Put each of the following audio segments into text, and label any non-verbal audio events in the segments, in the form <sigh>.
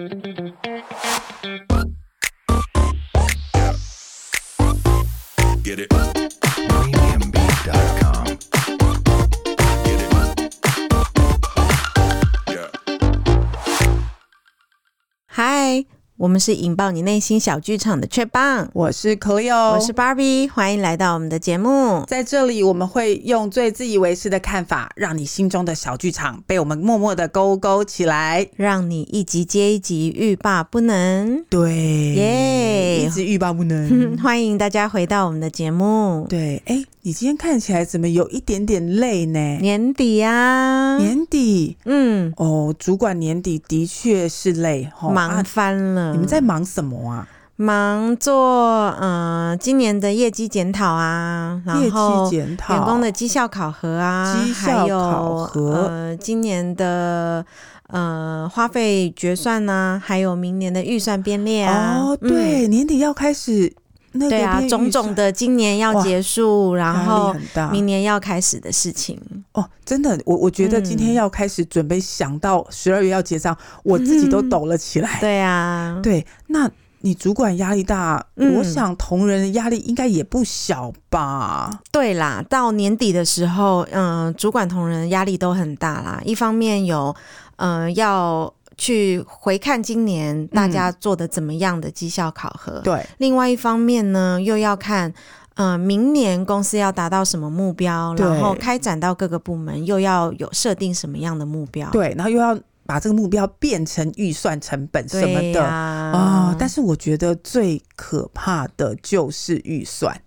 Get it. 我们是引爆你内心小剧场的雀棒，我是 Cleo，我是 Barbie，欢迎来到我们的节目。在这里，我们会用最自以为是的看法，让你心中的小剧场被我们默默的勾勾起来，让你一集接一集欲罢不能。对，耶，一直欲罢不能。<laughs> 欢迎大家回到我们的节目。对，哎，你今天看起来怎么有一点点累呢？年底呀，年底，嗯，哦，主管年底的确是累，忙翻了。你们在忙什么啊？忙做嗯、呃，今年的业绩检讨啊，然后员工的绩效考核啊，绩效考核，呃，今年的呃花费决算呢、啊，还有明年的预算编列啊。哦，对，嗯、年底要开始那个，对啊，种种的今年要结束，然后，明年要开始的事情。哦，真的，我我觉得今天要开始准备，想到十二月要结账、嗯，我自己都抖了起来。对啊，<laughs> 对，那你主管压力大、嗯，我想同仁的压力应该也不小吧？对啦，到年底的时候，嗯、呃，主管同仁压力都很大啦。一方面有，嗯、呃，要去回看今年大家做的怎么样的绩效考核，对、嗯；另外一方面呢，又要看。嗯、呃，明年公司要达到什么目标？然后开展到各个部门，又要有设定什么样的目标？对，然后又要把这个目标变成预算成本什么的啊、哦。但是我觉得最可怕的就是预算，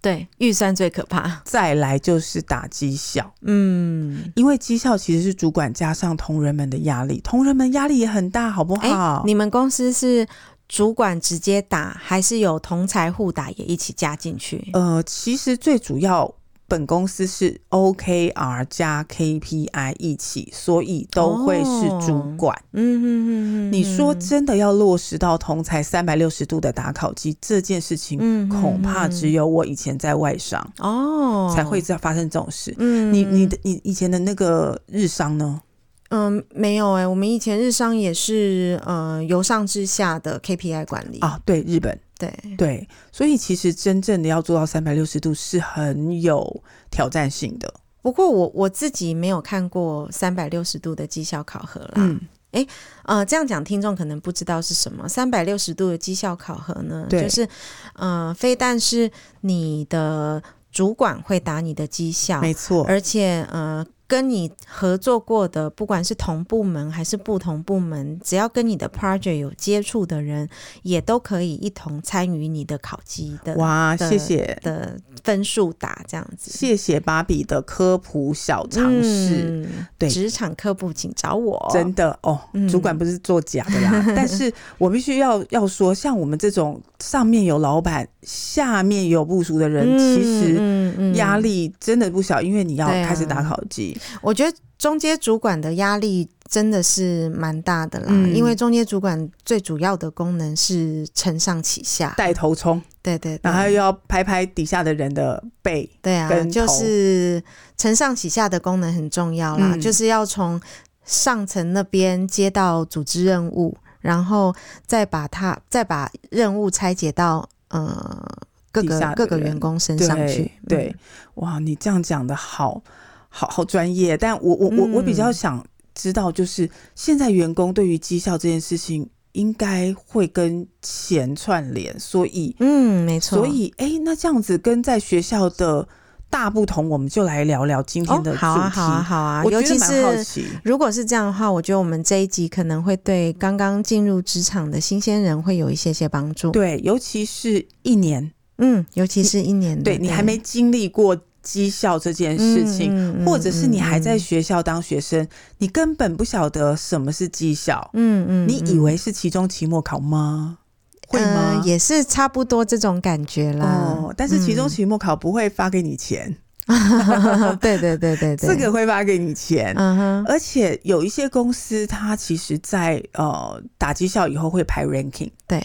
对，预算最可怕。再来就是打绩效，嗯，因为绩效其实是主管加上同仁们的压力，同仁们压力也很大，好不好？你们公司是？主管直接打，还是有同财互打也一起加进去？呃，其实最主要，本公司是 OKR 加 KPI 一起，所以都会是主管。哦、嗯哼哼哼，你说真的要落实到同才三百六十度的打考机这件事情，恐怕只有我以前在外商哦。才会这样发生这种事。嗯，你你的你以前的那个日商呢？嗯，没有哎、欸，我们以前日商也是呃由上至下的 KPI 管理。啊，对，日本，对对，所以其实真正的要做到三百六十度是很有挑战性的。不过我我自己没有看过三百六十度的绩效考核啦。嗯，哎，呃，这样讲听众可能不知道是什么三百六十度的绩效考核呢？对，就是呃，非但是你的主管会打你的绩效，没错，而且呃。跟你合作过的，不管是同部门还是不同部门，只要跟你的 project 有接触的人，也都可以一同参与你的考绩的。哇，谢谢的分数打这样子。谢谢芭比的科普小常识。嗯、对，职场科普请找我。真的哦，主管不是做假的啦。嗯、<laughs> 但是我必须要要说，像我们这种上面有老板，下面有部属的人，嗯、其实压力真的不小，因为你要开始打考绩。我觉得中间主管的压力真的是蛮大的啦，嗯，因为中间主管最主要的功能是承上启下，带头冲，对，对对，然后又要拍拍底下的人的背，对啊，就是承上启下的功能很重要啦，嗯，就是要从上层那边接到组织任务，然后再把它再把任务拆解到呃各个各个员工身上去，对，哇，你这样讲的好。好好专业，但我我我我比较想知道，就是现在员工对于绩效这件事情，应该会跟钱串联，所以嗯，没错，所以哎、欸，那这样子跟在学校的大不同，我们就来聊聊今天的主题。哦、好啊，好啊，好啊，我觉得蛮好奇，尤其是如果是这样的话，我觉得我们这一集可能会对刚刚进入职场的新鲜人会有一些些帮助。对，尤其是一年，嗯，尤其是一年，对，你还没经历过。绩效这件事情、或者是你还在学校当学生，嗯、你根本不晓得什么是绩效。嗯嗯，你以为是期中、期末考吗？嗯、会吗、呃？也是差不多这种感觉啦。哦，但是期中、期末考不会发给你钱。<laughs> 嗯、对对对对对，这个会发给你钱。嗯哼，而且有一些公司，它其实在呃打绩效以后会排 ranking。对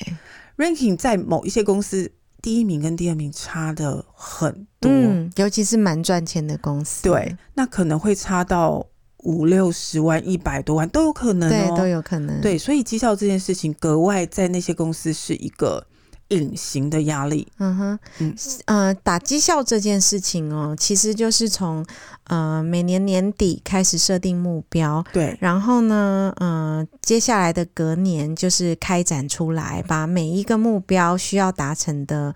，ranking 在某一些公司。第一名跟第二名差的很多，嗯，尤其是蛮赚钱的公司，对，那可能会差到五六十万、一百多万都有可能哦，对，都有可能。对，所以绩效这件事情格外在那些公司是一个隐形的压力。嗯哼，嗯呃，打绩效这件事情哦，其实就是从呃每年年底开始设定目标，对，然后呢，呃，接下来的隔年就是开展出来，把每一个目标需要达成的。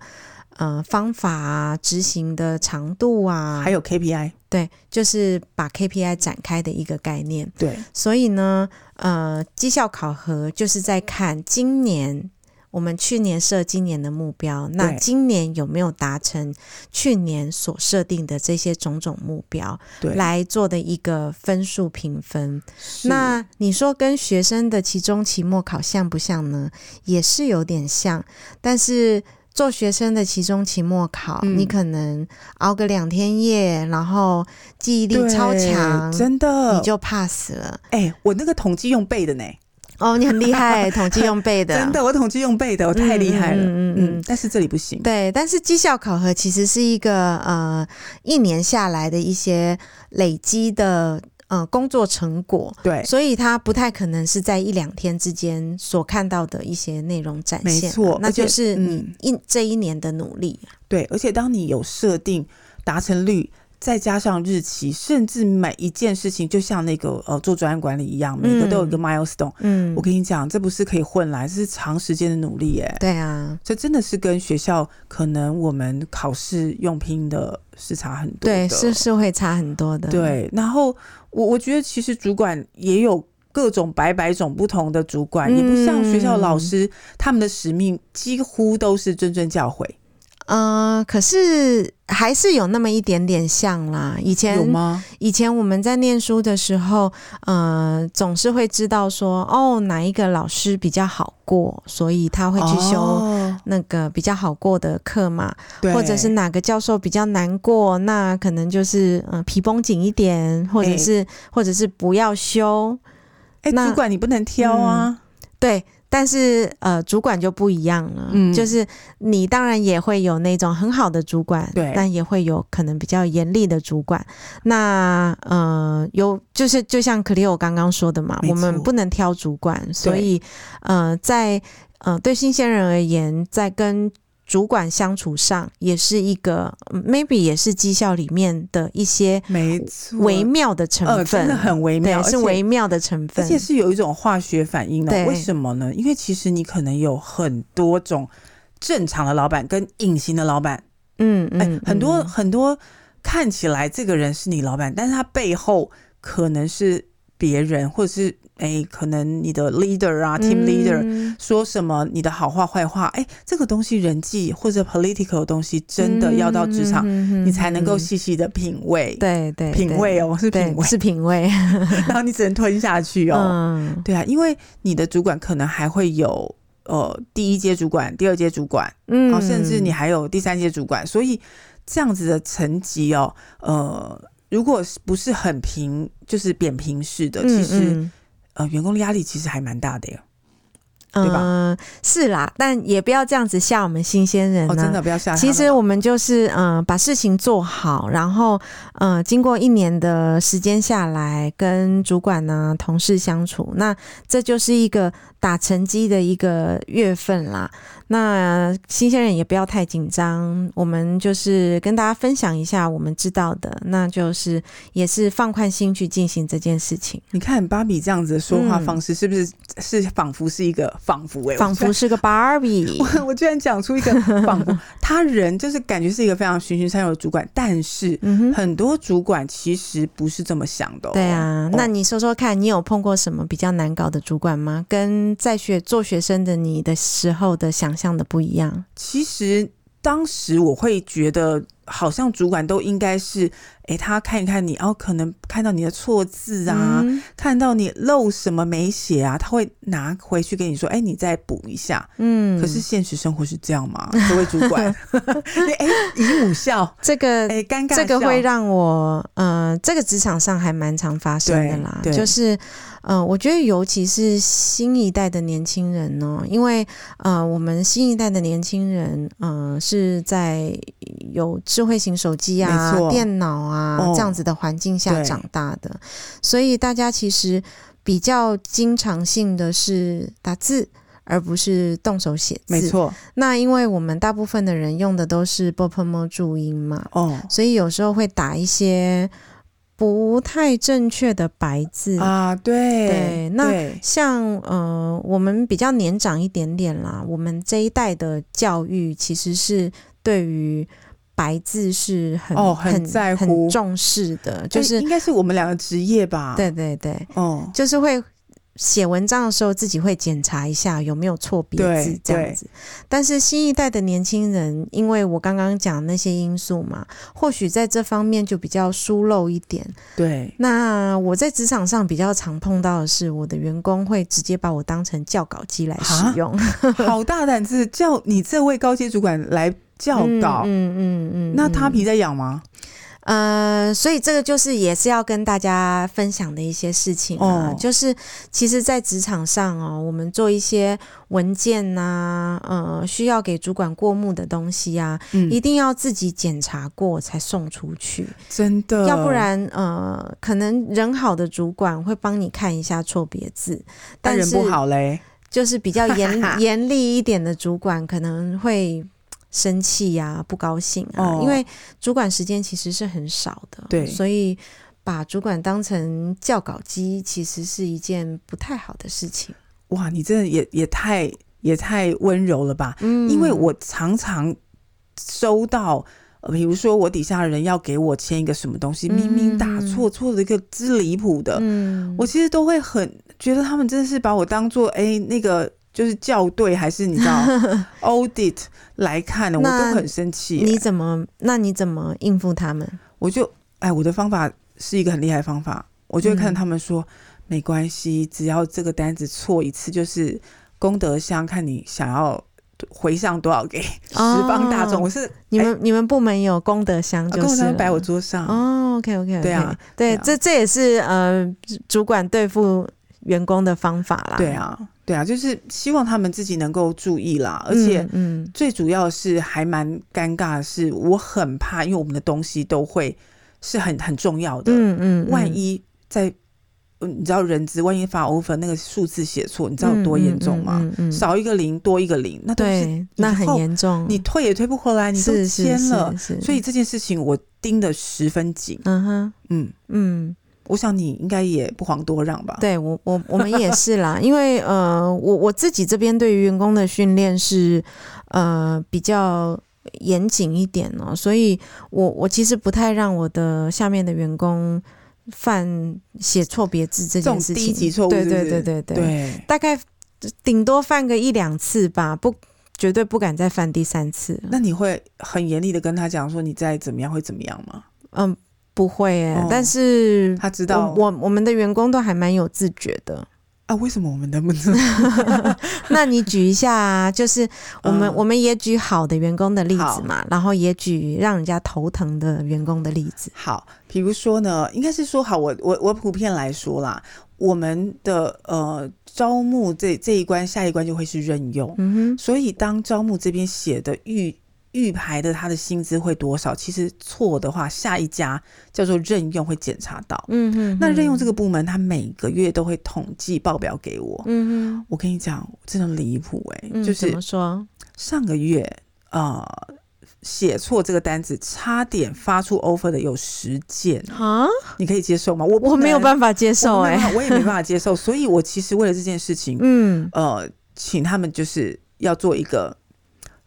呃，方法啊，执行的长度啊，还有 KPI，对，就是把 KPI 展开的一个概念。对，所以呢，呃，绩效考核就是在看今年我们去年设今年的目标，那今年有没有达成去年所设定的这些种种目标，对，来做的一个分数评分。那你说跟学生的期中、期末考像不像呢？也是有点像，但是。做学生的期中、期末考，嗯、你可能熬个两天夜，然后记忆力超强，真的你就 pass 了。哎、欸，我那个统计用背的呢。<laughs> 哦，你很厉害，统计用背的，<laughs> 真的，我统计用背的，我太厉害了。嗯嗯，嗯，但是这里不行。对，但是绩效考核其实是一个呃一年下来的一些累积的。呃，工作成果对，所以它不太可能是在一两天之间所看到的一些内容展现，没错，那就是你一、嗯、这一年的努力。对，而且当你有设定达成率，再加上日期，甚至每一件事情，就像那个呃做专案管理一样，每个都有一个 milestone。嗯，我跟你讲，这不是可以混来，这是长时间的努力耶。对啊，这真的是跟学校可能我们考试用拼的是差很多的，对，是是会差很多的。对，然后。我我觉得其实主管也有各种百百种不同的主管，嗯、也不像学校老师，他们的使命几乎都是谆谆教诲。嗯、呃，可是还是有那么一点点像啦。以前有吗？以前我们在念书的时候，呃，总是会知道说，哦，哪一个老师比较好过，所以他会去修那个比较好过的课嘛。对、哦，或者是哪个教授比较难过，那可能就是嗯、呃，皮绷紧一点，或者是、欸、或者是不要修。哎、欸，主管你不能挑啊。嗯、对。但是呃，主管就不一样了，嗯，就是你当然也会有那种很好的主管，对，但也会有可能比较严厉的主管。那呃，有就是就像克里欧刚刚说的嘛，我们不能挑主管，所以呃，在呃对新鲜人而言，在跟主管相处上也是一个，maybe 也是绩效里面的一些没错。微妙的成分，真的很微妙，是微妙的成分，而且是有一种化学反应的。为什么呢？因为其实你可能有很多种正常的老板跟隐形的老板，嗯嗯，欸、很多很多看起来这个人是你老板，但是他背后可能是别人，或者是。哎、欸，可能你的 leader 啊、嗯、，team leader 说什么你的好话坏话，哎、欸，这个东西人际或者 political 的东西，真的要到职场、嗯，你才能够细细的品味。对对，品味哦，是品味，是品味。<laughs> 然后你只能吞下去哦。嗯、对啊，因为你的主管可能还会有呃第一阶主管、第二阶主管，嗯，然后甚至你还有第三阶主管，所以这样子的层级哦，呃，如果不是很平，就是扁平式的，其实。嗯嗯呃，员工的压力其实还蛮大的呀，对吧？嗯，是啦，但也不要这样子吓我们新鲜人、啊、哦，真的不要吓。其实我们就是嗯、呃，把事情做好，然后嗯、呃，经过一年的时间下来，跟主管呢、同事相处，那这就是一个打成绩的一个月份啦。那新鲜人也不要太紧张，我们就是跟大家分享一下我们知道的，那就是也是放宽心去进行这件事情。你看芭比这样子的说话方式，是不是、嗯、是仿佛是一个仿佛？哎，仿佛是个芭比。<laughs> 我我居然讲出一个仿佛，<laughs> 他人就是感觉是一个非常循循善诱的主管，但是很多主管其实不是这么想的、哦。对啊，那你说说看，你有碰过什么比较难搞的主管吗？跟在学做学生的你的时候的想。像的不一样，其实当时我会觉得，好像主管都应该是，哎、欸，他看一看你，哦，可能看到你的错字啊、嗯，看到你漏什么没写啊，他会拿回去跟你说，哎、欸，你再补一下。嗯，可是现实生活是这样吗？各位主管，<laughs> 哎、欸，姨母笑，<laughs> 这个哎，尴、欸、尬，这个会让我，呃，这个职场上还蛮常发生的啦，就是。嗯，我觉得尤其是新一代的年轻人呢，因为呃，我们新一代的年轻人，嗯，是在有智慧型手机啊、电脑啊这样子的环境下长大的，所以大家其实比较经常性的是打字，而不是动手写字。没错。那因为我们大部分的人用的都是 b o p m o 注音嘛，哦，所以有时候会打一些。不太正确的白字啊，对对，那像呃，我们比较年长一点点啦，我们这一代的教育其实是对于白字是很哦很在乎、很重视的，就是应该是我们两个职业吧？对对对，哦，就是会。写文章的时候，自己会检查一下有没有错别字这样子。但是新一代的年轻人，因为我刚刚讲那些因素嘛，或许在这方面就比较疏漏一点。对。那我在职场上比较常碰到的是，我的员工会直接把我当成校稿机来使用。好大胆子，叫你这位高阶主管来 <laughs> 校稿。嗯嗯嗯，嗯。那他皮在痒吗？呃，所以这个就是也是要跟大家分享的一些事情啊，哦、就是其实，在职场上哦，我们做一些文件呐、啊，呃，需要给主管过目的东西啊，嗯、一定要自己检查过才送出去，真的，要不然呃，可能人好的主管会帮你看一下错别字，但是人不好嘞，就是比较严 <laughs> 严厉一点的主管可能会。生气呀、啊，不高兴啊，哦、因为主管时间其实是很少的，对，所以把主管当成教稿机，其实是一件不太好的事情。哇，你真的也也太也太温柔了吧？嗯，因为我常常收到，呃，比如说我底下的人要给我签一个什么东西，明明打错，错了一个之离谱的，嗯，我其实都会很觉得他们真的是把我当做哎那个。就是校对还是你知道 <laughs> audit 来看的，我都很生气。你怎么？那你怎么应付他们？我就哎，我的方法是一个很厉害的方法，我就会看他们说、嗯、没关系，只要这个单子错一次就是功德箱，看你想要回上多少给十方大众。哦、我是你们、哎、你们部门有功德箱，就是、啊、功德箱摆我桌上哦。OK OK，, okay 对啊，对，这这也是呃主管对付员工的方法啦。对啊。对啊，就是希望他们自己能够注意啦，而且嗯。最主要是还蛮尴尬的是，我很怕，因为我们的东西都会是很很重要的，嗯嗯，万一在你知道人资，万一发 offer 那个数字写错，你知道有多严重吗？少一个零多一个零，那都是那很严重，你退也退不回来，你都签了，所以这件事情我盯得十分紧，嗯哼，嗯。嗯。我想你应该也不遑多让吧？对我，我我们也是啦，因为呃，我我自己这边对于员工的训练是呃比较严谨一点哦，所以我我其实不太让我的下面的员工犯写错别字这件事情，低级错误，对对对对对，对大概顶多犯个一两次吧，不绝对不敢再犯第三次。那你会很严厉的跟他讲说，你再怎么样会怎么样吗？嗯。不会哎、欸，哦、但是他知道我我们的员工都还蛮有自觉的啊。为什么我们能不能？<laughs> 那你举一下啊，就是我们、嗯、我们也举好的员工的例子嘛，然后也举让人家头疼的员工的例子。好，比如说呢，应该是说好，我我我普遍来说啦，我们的呃招募这这一关，下一关就会是任用。嗯哼，所以当招募这边写的预。预排的他的薪资会多少？其实错的话，下一家叫做任用会检查到。嗯嗯，那任用这个部门，他每个月都会统计报表给我。嗯嗯，我跟你讲，真的离谱哎，嗯、就是怎么说？上个月呃，写错这个单子，差点发出 offer 的有十件啊！你可以接受吗？我我没有办法接受哎，我也没办法 <laughs> 接受。所以我其实为了这件事情，嗯呃，请他们就是要做一个。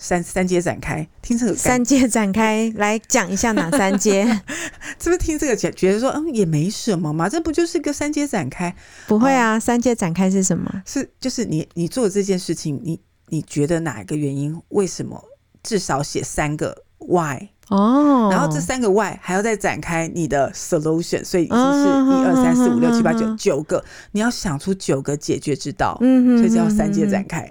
三三阶展开，听这个三阶展开来讲一下哪三阶？<laughs> 是不是听这个觉觉得说嗯也没什么嘛？这不就是个三阶展开？不会啊，嗯、三阶展开是什么？是就是你你做这件事情，你你觉得哪一个原因？为什么至少写三个 why？哦，然后这三个 why 还要再展开你的 solution，所以已经是一二三四五六七八九九个，你要想出九个解决之道，嗯，所以叫三阶展开。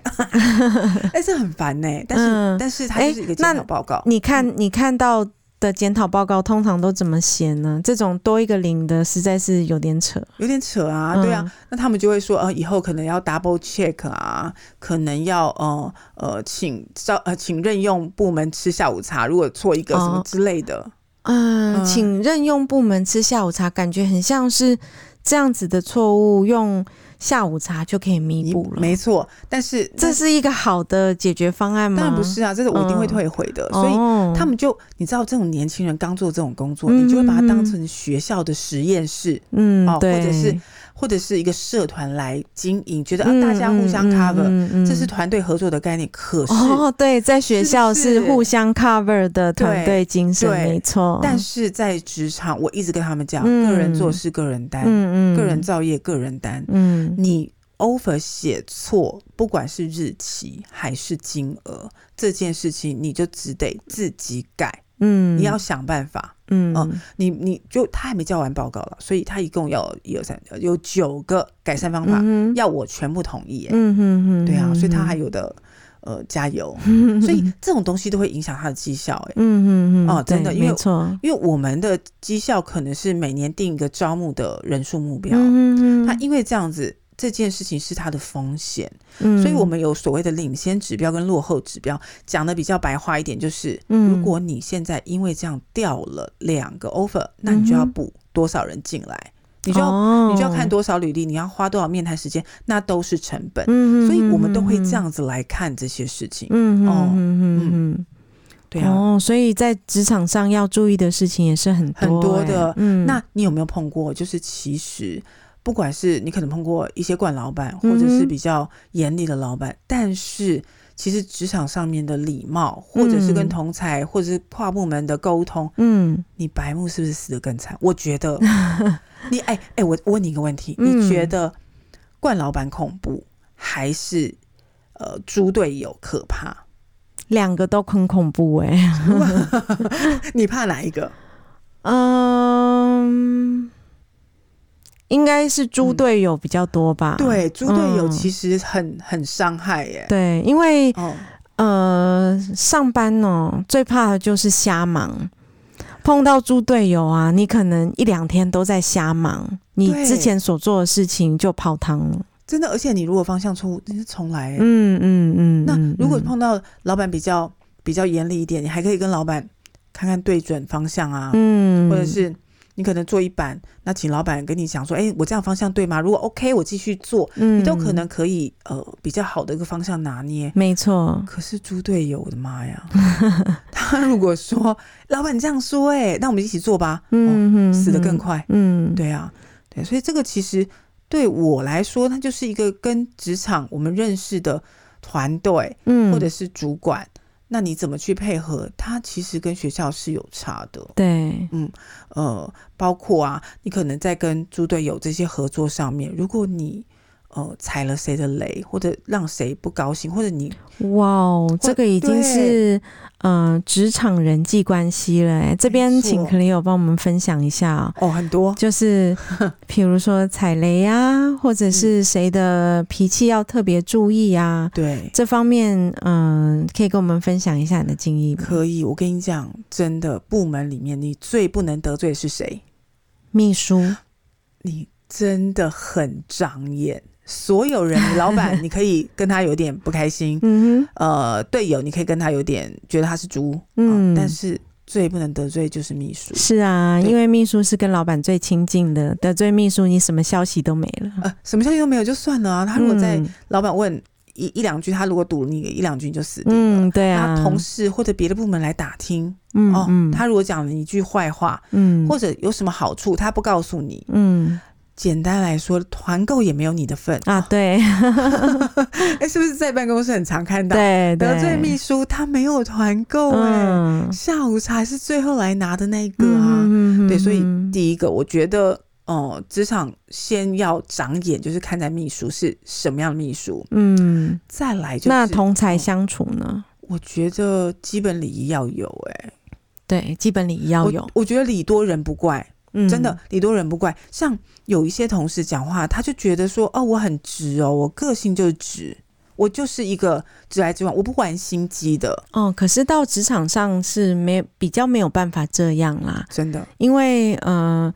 <laughs> 哎，这很烦呢，但是但是它就是一个检讨报告。你看你看到的检讨报告通常都怎么写呢？这种多一个零的，实在是有点扯，有点扯啊！对啊，嗯、那他们就会说，呃，以后可能要 double check 啊，可能要呃呃，请招呃，请任用部门吃下午茶，如果错一个什么之类的，哦、嗯，嗯请任用部门吃下午茶，感觉很像是这样子的错误用。下午茶就可以弥补了，没错。但是这是一个好的解决方案吗？当然不是啊，这是我一定会退回的。嗯、所以他们就你知道，这种年轻人刚做这种工作，嗯、你就会把它当成学校的实验室，嗯，哦，或者是。或者是一个社团来经营，觉得啊，大家互相 cover，、嗯嗯嗯、这是团队合作的概念。可是，哦，对，在学校是互相 cover 的团队精神，没错。但是在职场，我一直跟他们讲，嗯、个人做事个人担，嗯嗯，个人造业个人担。嗯，你 offer 写错，不管是日期还是金额，这件事情你就只得自己改。嗯，你要想办法。嗯，哦，你你就他还没交完报告了，所以他一共要一二三，有九个改善方法，嗯、要我全部同意。嗯哼哼，对啊，所以他还有的呃加油，<laughs> 所以这种东西都会影响他的绩效。哎，嗯嗯嗯，哦，真的，对因为错因为我们的绩效可能是每年定一个招募的人数目标，嗯哼他因为这样子。这件事情是它的风险，嗯，所以我们有所谓的领先指标跟落后指标，讲的比较白话一点，就是，如果你现在因为这样掉了两个 offer，那你就要补多少人进来，你就要你就要看多少履历，你要花多少面谈时间，那都是成本，所以我们都会这样子来看这些事情，嗯哦，嗯嗯，对啊，哦，所以在职场上要注意的事情也是很多很多的，嗯，那你有没有碰过？就是其实。不管是你可能碰过一些惯老板，或者是比较严厉的老板，嗯、但是其实职场上面的礼貌，或者是跟同侪，或者是跨部门的沟通，嗯，你白目是不是死得更惨？我觉得 <laughs> 你，哎哎、我问你一个问题，嗯、你觉得惯老板恐怖，还是呃猪队友可怕？两个都很恐怖哎、欸，<laughs> <laughs> 你怕哪一个？嗯。应该是猪队友比较多吧？嗯、对，猪队友其实很、嗯、很伤害耶。对，因为、哦、呃，上班呢最怕的就是瞎忙，碰到猪队友啊，你可能一两天都在瞎忙，你之前所做的事情就泡汤了。真的，而且你如果方向错误，你是重来。嗯嗯嗯。那如果碰到老板比较比较严厉一点，你还可以跟老板看看对准方向啊，嗯，或者是。你可能做一版，那请老板跟你讲说：“哎、欸，我这样方向对吗？如果 OK，我继续做。嗯”你都可能可以呃比较好的一个方向拿捏。没错。可是猪队友，我的妈呀！<laughs> 他如果说老板这样说、欸，哎，那我们一起做吧。嗯、哦，死得更快。嗯，对啊，对，所以这个其实对我来说，它就是一个跟职场我们认识的团队，嗯，或者是主管。那你怎么去配合？他其实跟学校是有差的。对，嗯，呃，包括啊，你可能在跟猪队友这些合作上面，如果你。呃，踩了谁的雷，或者让谁不高兴，或者你哇哦，这个已经是对呃职场人际关系了。哎，这边请 Cleo 帮我们分享一下哦，很多就是 <laughs> 比如说踩雷啊，或者是谁的脾气要特别注意啊。对，这方面嗯、呃，可以跟我们分享一下你的经验吗？可以，我跟你讲，真的，部门里面你最不能得罪的是谁？秘书，你真的很长眼。所有人，老板你可以跟他有点不开心，<laughs> 嗯哼，呃，队友你可以跟他有点觉得他是猪，嗯、呃，但是最不能得罪就是秘书。是啊，因为秘书是跟老板最亲近的，得罪秘书，你什么消息都没了。呃，什么消息都没有就算了啊，他如果在老板问一一两句，他如果堵你一两句你就死定了。嗯，对啊。他同事或者别的部门来打听，嗯，哦，他如果讲了一句坏话，嗯，或者有什么好处，他不告诉你，嗯。简单来说，团购也没有你的份啊！对，哎、欸，是不是在办公室很常看到？对，对得罪秘书，他没有团购哎，嗯、下午茶是最后来拿的那个啊。嗯、对，所以第一个，我觉得哦，职、呃、场先要长眼，就是看在秘书是什么样的秘书。嗯，再来就是那同才相处呢？我觉得基本礼仪要有哎，对，基本礼仪要有我。我觉得礼多人不怪。嗯，真的礼多人不怪。像有一些同事讲话，他就觉得说：“哦，我很直哦，我个性就是直，我就是一个直来直往，我不玩心机的。哦，可是到职场上是没比较没有办法这样啦，真的，因为呃。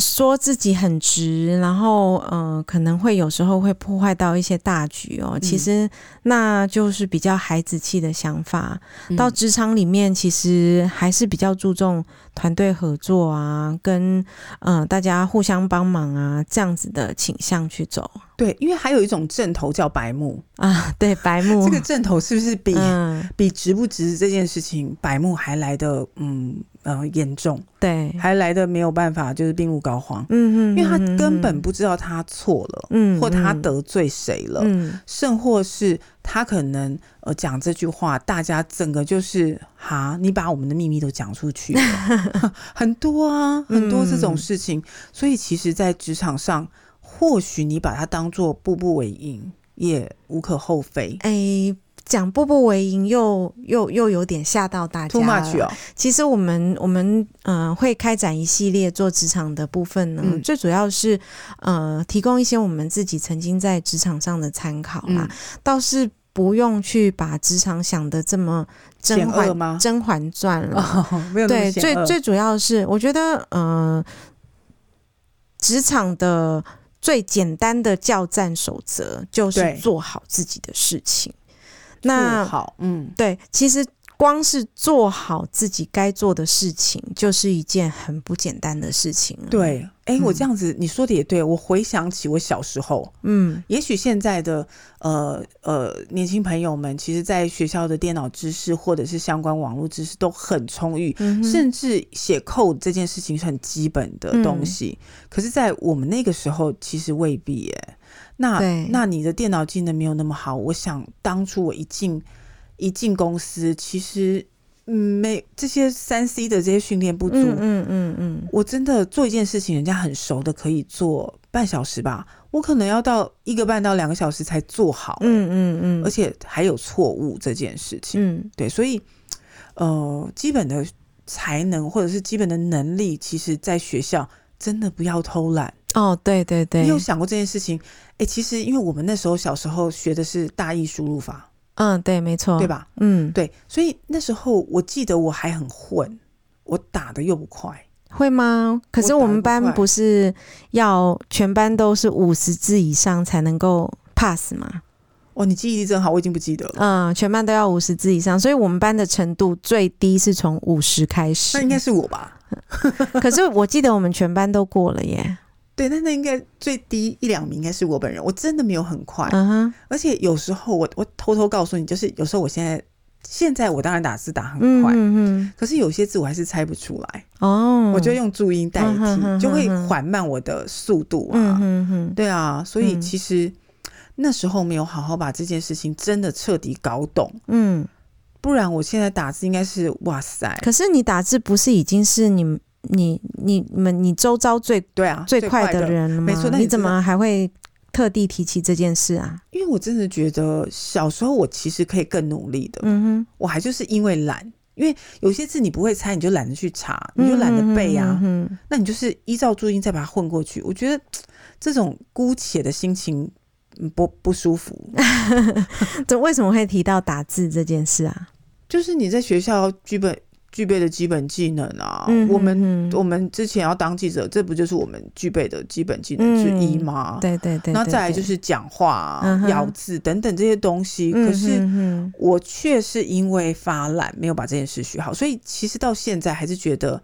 说自己很直，然后呃，可能会有时候会破坏到一些大局哦。其实那就是比较孩子气的想法。嗯、到职场里面，其实还是比较注重团队合作啊，跟呃大家互相帮忙啊这样子的倾向去走。对，因为还有一种阵头叫白目啊，对，白目这个阵头是不是比、嗯、比直不直这件事情，白目还来的嗯？呃，严重，对，还来的没有办法，就是病入膏肓，嗯嗯，因为他根本不知道他错了，嗯，或他得罪谁了，嗯，甚或是他可能呃讲这句话，大家整个就是哈，你把我们的秘密都讲出去了，<laughs> 很多啊，很多这种事情，嗯、所以其实，在职场上，或许你把它当做步步为营，也无可厚非，哎、欸。讲步步为营，又又又有点吓到大家。其实我们我们嗯、呃、会开展一系列做职场的部分呢，嗯、最主要是呃提供一些我们自己曾经在职场上的参考啦。嗯、倒是不用去把职场想的这么甄嬛吗？甄嬛传了。<laughs> 对，最最主要是我觉得呃职场的最简单的叫战守则就是做好自己的事情。那好，嗯，对，其实光是做好自己该做的事情，就是一件很不简单的事情。对，哎、欸，我这样子、嗯、你说的也对，我回想起我小时候，嗯，也许现在的呃呃年轻朋友们，其实在学校的电脑知识或者是相关网络知识都很充裕，嗯、甚至写 code 这件事情是很基本的东西。嗯、可是，在我们那个时候，其实未必耶。那那你的电脑技能没有那么好，我想当初我一进一进公司，其实嗯没这些三 C 的这些训练不足，嗯嗯嗯，嗯。嗯我真的做一件事情，人家很熟的可以做半小时吧，我可能要到一个半到两个小时才做好，嗯嗯嗯，嗯嗯而且还有错误这件事情，嗯，对，所以呃，基本的才能或者是基本的能力，其实在学校真的不要偷懒。哦，对对对，你有想过这件事情？哎，其实因为我们那时候小时候学的是大意输入法，嗯，对，没错，对吧？嗯，对，所以那时候我记得我还很混，我打的又不快，会吗？可是我们班不是要全班都是五十字以上才能够 pass 吗？哦，你记忆力真好，我已经不记得了。嗯，全班都要五十字以上，所以我们班的程度最低是从五十开始。那应该是我吧？<laughs> 可是我记得我们全班都过了耶。对，那那应该最低一两名应该是我本人，我真的没有很快，嗯哼，而且有时候我我偷偷告诉你，就是有时候我现在现在我当然打字打很快，嗯嗯，可是有些字我还是猜不出来哦，我就用注音代替，就会缓慢我的速度啊，嗯哼，对啊，所以其实那时候没有好好把这件事情真的彻底搞懂，嗯，不然我现在打字应该是哇塞，可是你打字不是已经是你。你你们你周遭最对啊最快的人了吗？没错，那你怎么还会特地提起这件事啊？因为我真的觉得小时候我其实可以更努力的，嗯哼，我还就是因为懒，因为有些字你不会猜，你就懒得去查，你就懒得背啊，嗯哼，那你就是依照注音再把它混过去。我觉得这种姑且的心情不不舒服。<laughs> 这为什么会提到打字这件事啊？就是你在学校剧本。具备的基本技能啊，我们我们之前要当记者，这不就是我们具备的基本技能之一吗？嗯、对，对，对。那再来就是讲话、咬字等等这些东西。可是我却是因为发懒，没有把这件事学好，所以其实到现在还是觉得，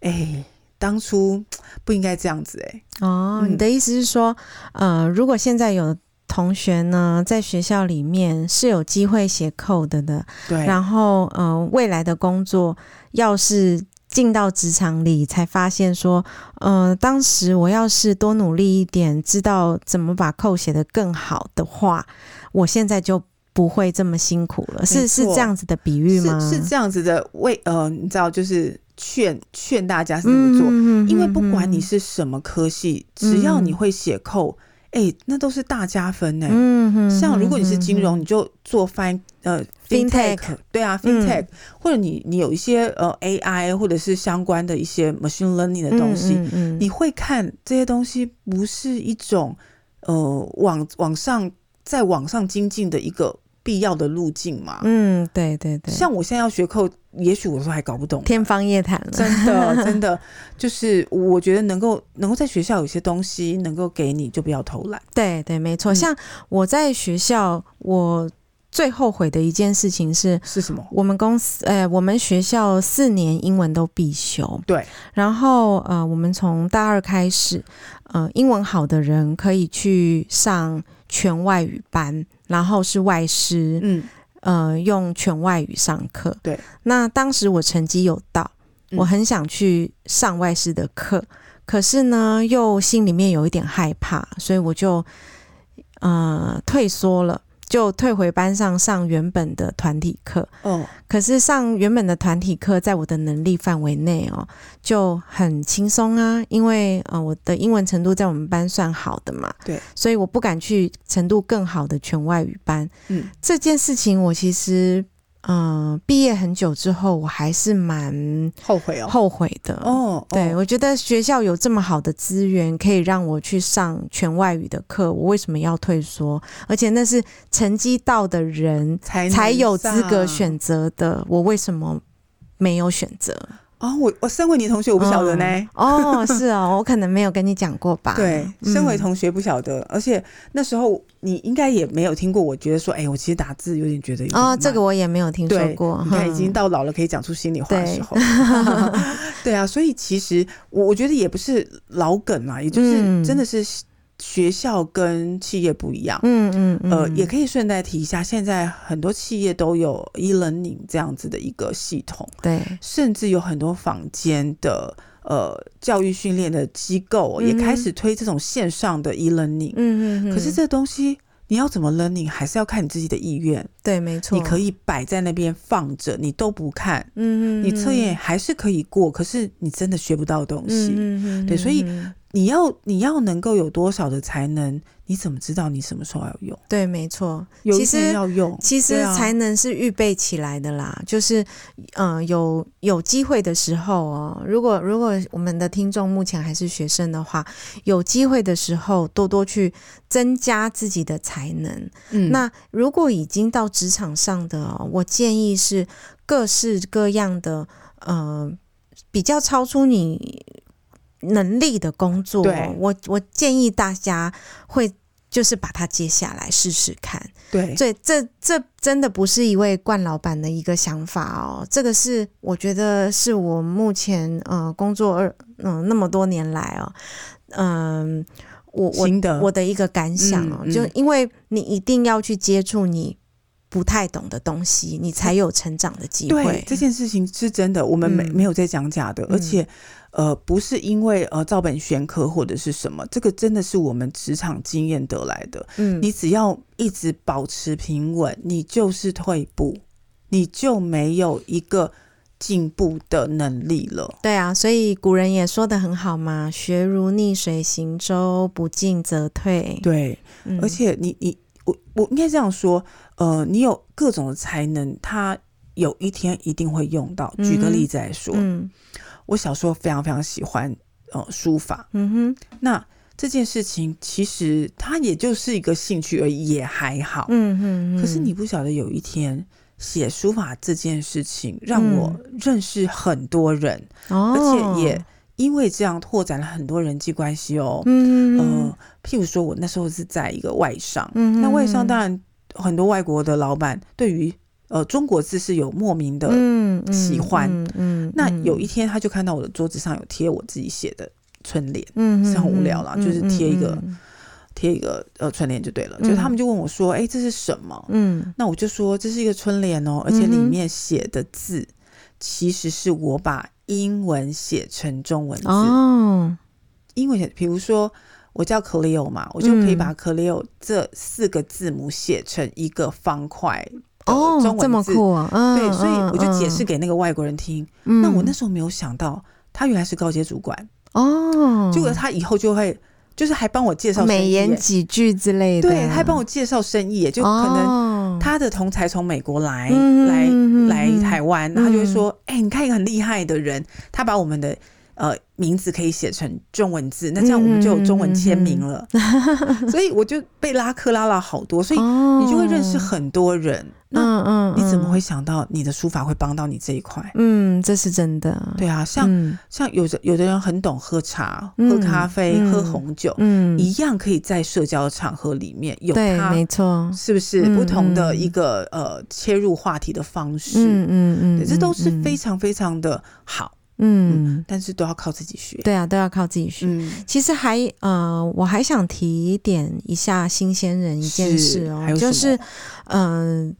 哎、欸，当初不应该这样子、欸。哎，哦，你的意思是说，呃，如果现在有。同学呢，在学校里面是有机会写 code 的，对。然后，呃，未来的工作要是进到职场里，才发现说，呃，当时我要是多努力一点，知道怎么把 code 写得更好的话，我现在就不会这么辛苦了。是是这样子的比喻吗？是是这样子的，为呃，你知道，就是劝劝大家是这么做，嗯、因为不管你是什么科系，嗯、只要你会写 code。哎、欸，那都是大加分呢。嗯哼，像如果你是金融，嗯、你就做 fin 呃 fintech，对啊 fintech，、嗯、或者你你有一些呃 AI 或者是相关的一些 machine learning 的东西，你会看这些东西，不是一种呃往往上在往上精进的一个必要的路径嘛。嗯，对对对。像我现在要学扣，也许我都还搞不懂，天方夜谭了。真的真的，<laughs> 就是我觉得能够能够在学校有些东西能够给你，就不要偷懒。对对，没错。像我在学校，我。最后悔的一件事情是是什么？我们公司，呃，我们学校四年英文都必修。对。然后，呃，我们从大二开始，呃，英文好的人可以去上全外语班，然后是外师，嗯，呃，用全外语上课。对。那当时我成绩有到，我很想去上外师的课，嗯，可是呢，又心里面有一点害怕，所以我就，呃，退缩了。就退回班上上原本的团体课哦，可是上原本的团体课在我的能力范围内哦，就很轻松啊，因为呃我的英文程度在我们班算好的嘛，对，所以我不敢去程度更好的全外语班。嗯，这件事情我其实。嗯，毕业很久之后，我还是蛮后悔哦，后悔的哦。对，哦，我觉得学校有这么好的资源，可以让我去上全外语的课，我为什么要退缩？而且那是成绩到的人才才有资格选择的，我为什么没有选择？哦，我我身为你同学，我不晓得呢。嗯、哦，是哦，我可能没有跟你讲过吧。对，身为同学不晓得，嗯、而且那时候你应该也没有听过。我觉得说，哎、欸，我其实打字有点觉得有点哦，这个我也没有听说过。你看，已经到老了可以讲出心里话的时候。对，<laughs> 对啊，所以其实我我觉得也不是老梗嘛，也就是真的是。学校跟企业不一样，嗯嗯，嗯，呃，也可以顺带提一下，现在很多企业都有 e-learning 这样子的一个系统，对，甚至有很多坊间的呃教育训练的机构也开始推这种线上的 e-learning，嗯嗯，可是这东西你要怎么 learning，还是要看你自己的意愿，对，没错，你可以摆在那边放着，你都不看，嗯嗯，你测验还是可以过，可是你真的学不到东西，嗯嗯，对，所以。你要你要能够有多少的才能？你怎么知道你什么时候要用？对，没错，其实要用。其实才能是预备起来的啦，啊、就是嗯、呃，有有机会的时候哦。如果如果我们的听众目前还是学生的话，有机会的时候多多去增加自己的才能。嗯，那如果已经到职场上的、哦，我建议是各式各样的，呃，比较超出你。能力的工作，我我建议大家会就是把它接下来试试看。对，所以这这真的不是一位冠老板的一个想法哦，这个是我觉得是我目前呃工作二嗯、呃、那么多年来哦，嗯、呃，我我我的一个感想哦，嗯嗯、就因为你一定要去接触你不太懂的东西，你才有成长的机会。对，这件事情是真的，我们没、嗯、没有在讲假的，而且。呃，不是因为呃照本宣科或者是什么，这个真的是我们职场经验得来的。嗯，你只要一直保持平稳，你就是退步，你就没有一个进步的能力了。对啊，所以古人也说的很好嘛，“学如逆水行舟，不进则退。”对，嗯，而且你你我我应该这样说，呃，你有各种的才能，它有一天一定会用到。举个例子来说，嗯。嗯我小时候非常非常喜欢呃书法，嗯哼，那这件事情其实它也就是一个兴趣而已，也还好，嗯哼，可是你不晓得有一天写书法这件事情让我认识很多人，而且也因为这样拓展了很多人际关系哦，嗯呃，譬如说我那时候是在一个外商，嗯，那外商当然很多外国的老板对于。呃，中国字是有莫名的喜欢。嗯，嗯那有一天他就看到我的桌子上有贴我自己写的春联，嗯，是很无聊啦，嗯、就是贴一个贴、嗯、一个呃春联就对了。嗯、就他们就问我说：“哎、欸，这是什么？”嗯，那我就说这是一个春联哦，而且里面写的字其实是我把英文写成中文字。哦，英文写，比如说我叫 Cleo 嘛，我就可以把 Cleo 这四个字母写成一个方块。哦，这么酷啊！嗯、对，所以我就解释给那个外国人听。嗯、那我那时候没有想到，他原来是高阶主管哦。结果他以后就会，就是还帮我介绍美言几句之类的。对，他还帮我介绍生意，就可能他的同才从美国来、哦、来来台湾，他就会说：“哎、嗯欸，你看一个很厉害的人，他把我们的呃名字可以写成中文字，那这样我们就有中文签名了。<laughs> 所以我就被拉客拉了好多，所以你就会认识很多人。哦、那嗯，你怎么会想到你的书法会帮到你这一块？嗯，这是真的。对啊，像、嗯、像有的有的人很懂喝茶、喝咖啡、嗯、喝红酒，嗯，一样可以在社交场合里面有他，没错，是不是不同的一个、嗯、呃切入话题的方式？嗯嗯嗯，这都是非常非常的好。嗯，嗯，但是都要靠自己学。对啊，都要靠自己学。嗯，其实还呃，我还想提点一下新鲜人一件事哦，就是嗯、呃，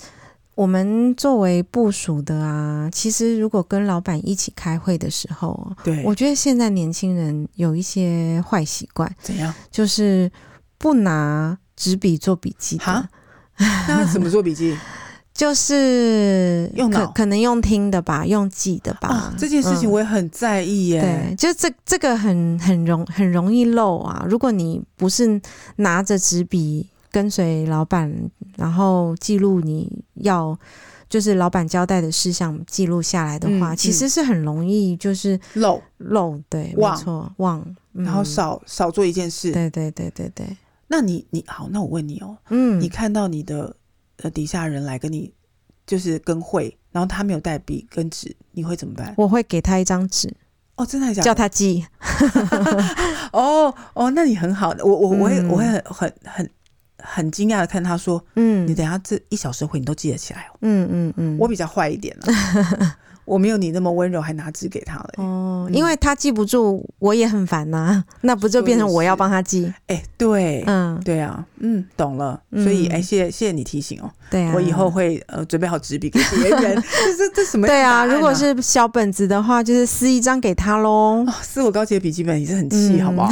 我们作为部署的啊，其实如果跟老板一起开会的时候，对，我觉得现在年轻人有一些坏习惯，怎样？就是不拿纸笔做笔记哈，那怎么做笔记？<laughs> 就是用可，可能用听的吧，用记的吧。哦，这件事情我也很在意耶。嗯、对，就这这个很很容很容易漏啊。如果你不是拿着纸笔跟随老板，然后记录你要就是老板交代的事项记录下来的话，嗯嗯，其实是很容易就是漏漏。对，忘没错，忘，然后少少做一件事。对对对对对。那你你好，那我问你哦，嗯，你看到你的。呃，底下人来跟你就是跟会，然后他没有带笔跟纸，你会怎么办？我会给他一张纸。哦，真的假的？叫他记。<laughs> 哦哦，那你很好。我我我会、嗯、我会很很很很惊讶的看他说，嗯，你等下这一小时会你都记得起来哦。嗯嗯嗯，我比较坏一点了。<laughs> 我没有你那么温柔，还拿纸给他了。哦，因为他记不住，我也很烦呐、啊。<laughs> 那不就变成我要帮他记？哎、欸，对，嗯，对啊，嗯，懂了。所以，哎、欸，谢谢谢谢你提醒哦。对啊，我以后会呃准备好纸笔给别人。<laughs> 这这这什么、啊？对啊，如果是小本子的话，就是撕一张给他喽。哦，撕我高级的笔记本也是很气，好不好？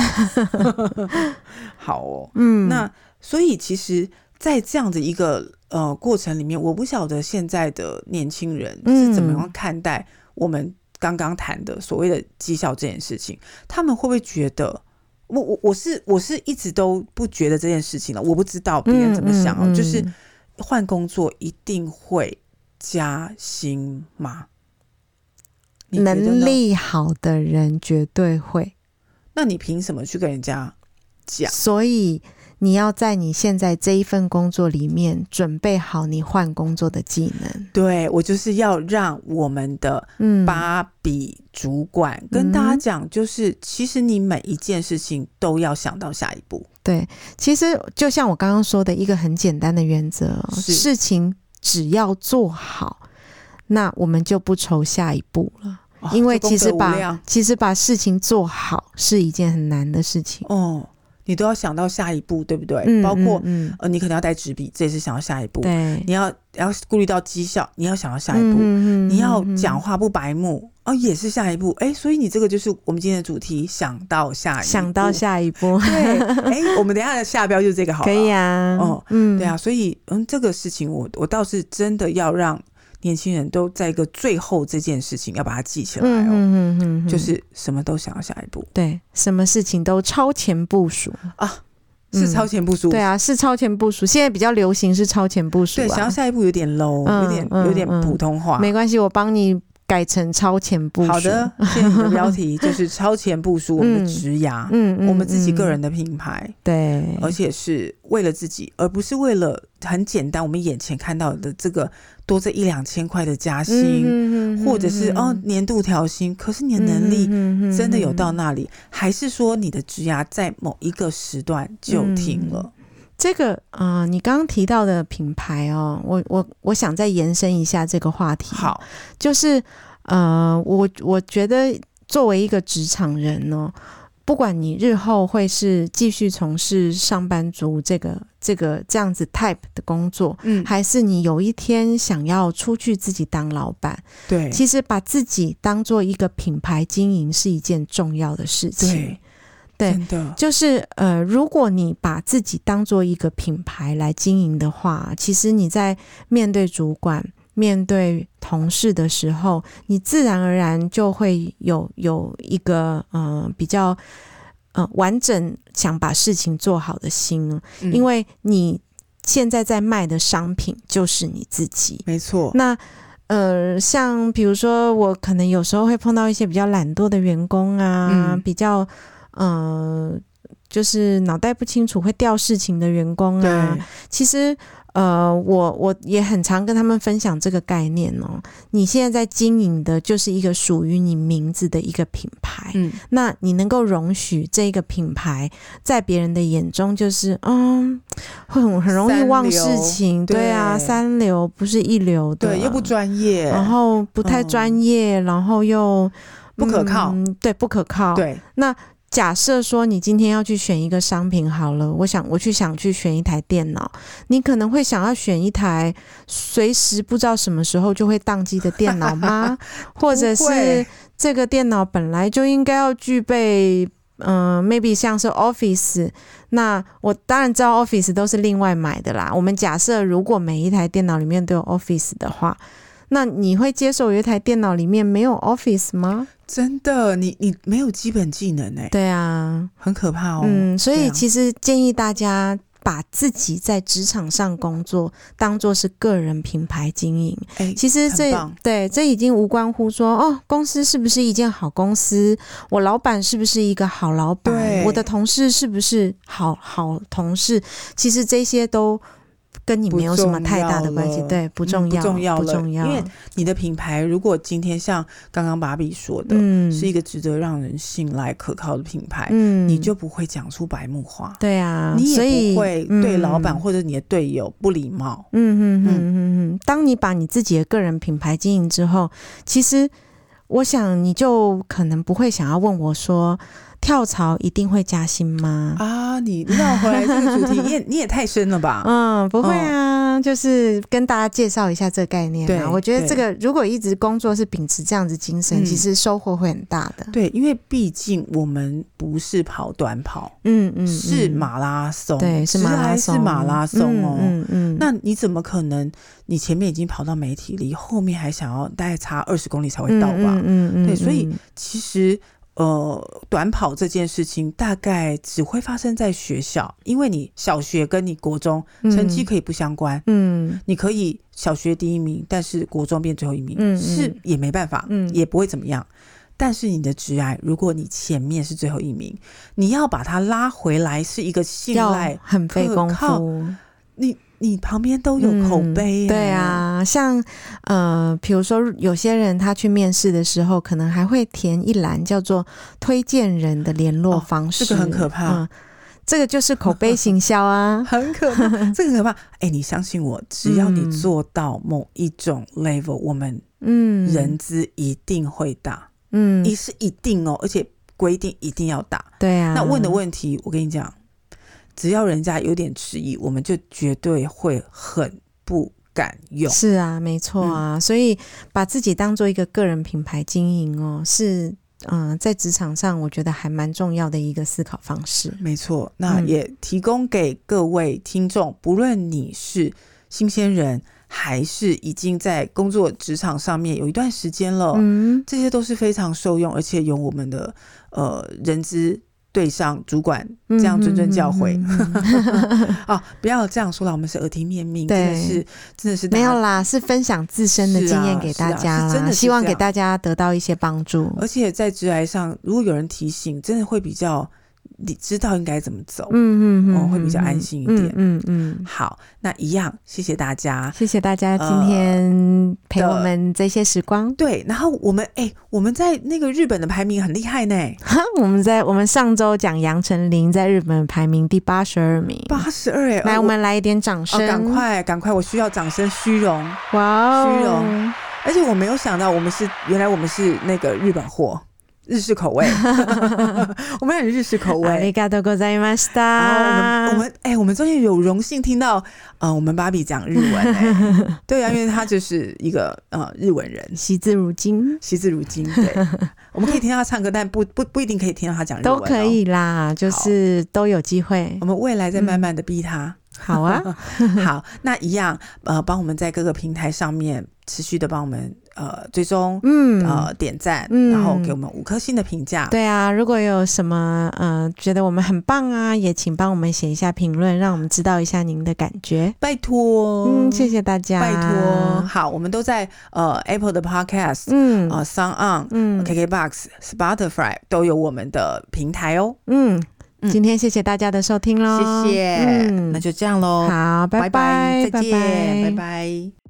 好哦，嗯，那所以其实，在这样的一个。呃，过程里面，我不晓得现在的年轻人是怎么样看待我们刚刚谈的所谓的绩效这件事情。嗯、他们会不会觉得，我我我是我是一直都不觉得这件事情了。我不知道别人怎么想哦，嗯嗯嗯、就是换工作一定会加薪吗？能力好的人绝对会。那你凭什么去跟人家讲？所以。你要在你现在这一份工作里面准备好你换工作的技能。对，我就是要让我们的芭比主管跟大家讲，就是其实你每一件事情都要想到下一步。对，其实就像我刚刚说的一个很简单的原则，事情只要做好，那我们就不愁下一步了。哦，因为其实把其实把事情做好是一件很难的事情。哦。你都要想到下一步，对不对？嗯、包括、呃，你可能要带纸笔，这也是想到下一步。对，你要要顾虑到绩效，你要想到下一步。嗯、你要讲话不白目，哦，也是下一步。哎，所以你这个就是我们今天的主题，想到下一步，想到下一步。对，<laughs> 哎，我们等一下的下标就是这个好，好可以啊。哦，嗯，对啊，所以嗯，这个事情我我倒是真的要让。年轻人都在一个最后这件事情要把它记起来哦，嗯嗯嗯，就是什么都想要下一步，对，什么事情都超前部署。啊，是超前部署，对啊，是超前部署。现在比较流行是超前部署，对，想要下一步有点 low，有点有点普通话，没关系，我帮你。改成超前部署。好的，现在你的标题就是超前部署 <laughs> 我们的职涯，嗯，嗯，我们自己个人的品牌，对，而且是为了自己，而不是为了很简单我们眼前看到的这个多这一两千块的加薪，嗯、或者是哦年度调薪，可是你的能力真的有到那里，嗯、还是说你的职涯在某一个时段就停了？嗯、这个啊、呃，你刚刚提到的品牌哦，我我我想再延伸一下这个话题，好，就是。呃，我我觉得作为一个职场人呢，不管你日后会是继续从事上班族这个这个这样子 type 的工作，嗯，还是你有一天想要出去自己当老板，对，其实把自己当做一个品牌经营是一件重要的事情，对，真的，就是呃，如果你把自己当做一个品牌来经营的话，其实你在面对主管。面对同事的时候，你自然而然就会有有一个呃比较呃完整想把事情做好的心，嗯，因为你现在在卖的商品就是你自己，没错。那呃，像比如说，我可能有时候会碰到一些比较懒惰的员工啊，嗯、比较呃，就是脑袋不清楚、会掉事情的员工啊，其实。呃，我我也很常跟他们分享这个概念哦。你现在在经营的就是一个属于你名字的一个品牌，嗯，那你能够容许这个品牌在别人的眼中就是，嗯，会很很容易忘事情，对，对。啊，三流不是一流的，对，又不专业，然后不太专业，嗯、然后又不可靠，嗯、对，不可靠，对，那。假设说你今天要去选一个商品好了，我想我去想去选一台电脑，你可能会想要选一台随时不知道什么时候就会宕机的电脑吗？<laughs> 或者是这个电脑本来就应该要具备，嗯、呃，maybe 像是 Office，那我当然知道 Office 都是另外买的啦。我们假设如果每一台电脑里面都有 Office 的话。那你会接受有一台电脑里面没有 Office 吗？真的，你你没有基本技能哎、欸。对啊，很可怕哦。嗯，所以其实建议大家把自己在职场上工作当做是个人品牌经营。哎、欸，其实这对这已经无关乎说哦，公司是不是一件好公司，我老板是不是一个好老板，对我的同事是不是好好同事，其实这些都。跟你没有什么太大的关系，对，不重要，不重要，不重要。因为你的品牌，如果今天像刚刚芭比说的，嗯，是一个值得让人信赖、可靠的品牌，嗯，你就不会讲出白目话，对啊，你也不会对老板或者你的队友不礼貌，嗯嗯嗯嗯。嗯。当你把你自己的个人品牌经营之后，其实我想你就可能不会想要问我说。跳槽一定会加薪吗？啊，你绕回来这个主题，<laughs> 你也你也太深了吧？嗯，不会啊，嗯、就是跟大家介绍一下这个概念。对，我觉得这个如果一直工作是秉持这样子精神，嗯、其实收获会很大的。对，因为毕竟我们不是跑短跑，嗯嗯，嗯是马拉松，对，是马拉松，是马拉松哦。嗯嗯，嗯那你怎么可能？你前面已经跑到媒体里，后面还想要大概差二十公里才会到吧？嗯嗯，嗯嗯对，所以其实。呃，短跑这件事情大概只会发生在学校，因为你小学跟你国中成绩可以不相关。嗯，你可以小学第一名，但是国中变最后一名，嗯，是也没办法，嗯，也不会怎么样。但是你的职涯，如果你前面是最后一名，你要把它拉回来，是一个信赖很费功夫。你。你旁边都有口碑，嗯，对啊，像呃，比如说有些人他去面试的时候，可能还会填一栏叫做推荐人的联络方式，哦，这个很可怕，嗯，这个就是口碑行销啊，<laughs> 很可怕，这个可怕。<laughs> 哎，你相信我，只要你做到某一种 level，嗯，我们嗯，人资一定会打，嗯，一是一定哦，而且规定一定要打，对啊。那问的问题，我跟你讲。只要人家有点迟疑，我们就绝对会很不敢用。是啊，没错啊，嗯、所以把自己当做一个个人品牌经营哦，是嗯、呃，在职场上我觉得还蛮重要的一个思考方式。没错，那也提供给各位听众，嗯、不论你是新鲜人，还是已经在工作职场上面有一段时间了，嗯，这些都是非常受用，而且有我们的呃人资。对上主管这样谆谆教诲 <laughs> 哦！不要这样说了，我们是耳提面命，真的是真的是没有啦，是分享自身的经验给大家真的，希望给大家得到一些帮助。而且在职涯上，如果有人提醒，真的会比较。你知道应该怎么走，嗯嗯嗯，我会比较安心一点，嗯嗯。好，那一样，谢谢大家，谢谢大家今天陪我们这些时光。对，然后我们哎，我们在那个日本的排名很厉害呢。哈，<laughs> 我们在我们上周讲杨丞琳在日本排名第八十二名，八十二哎，来，我们来一点掌声，赶快赶快，我需要掌声，虚荣，哇，虚荣，而且我没有想到，我们是原来我们是那个日本货。日式口味，<laughs> <laughs> 我们很日式口味。ありがとうございました。然后我们，我们，哎、欸，我们终于有荣幸听到，呃，我们芭比讲日文、欸。<laughs> 对啊，因为他就是一个呃日文人，惜字如金，惜字如金。对，我们可以听到他唱歌，但不不不一定可以听到他讲日文、哦。都可以啦，就是都有机会。我们未来再慢慢的逼他。 好啊，<laughs> 好，那一样呃，帮我们在各个平台上面持续的帮我们呃追踪，嗯呃点赞，嗯，然后给我们五颗星的评价。对啊，如果有什么呃觉得我们很棒啊，也请帮我们写一下评论，让我们知道一下您的感觉。拜托，嗯，谢谢大家，拜托。好，我们都在呃 Apple 的 Podcast，嗯啊 Sound On，嗯，KKBox、Spotify 都有我们的平台哦。嗯。今天谢谢大家的收听喽，谢谢，嗯，那就这样喽，好，拜拜，再见，拜拜。拜拜。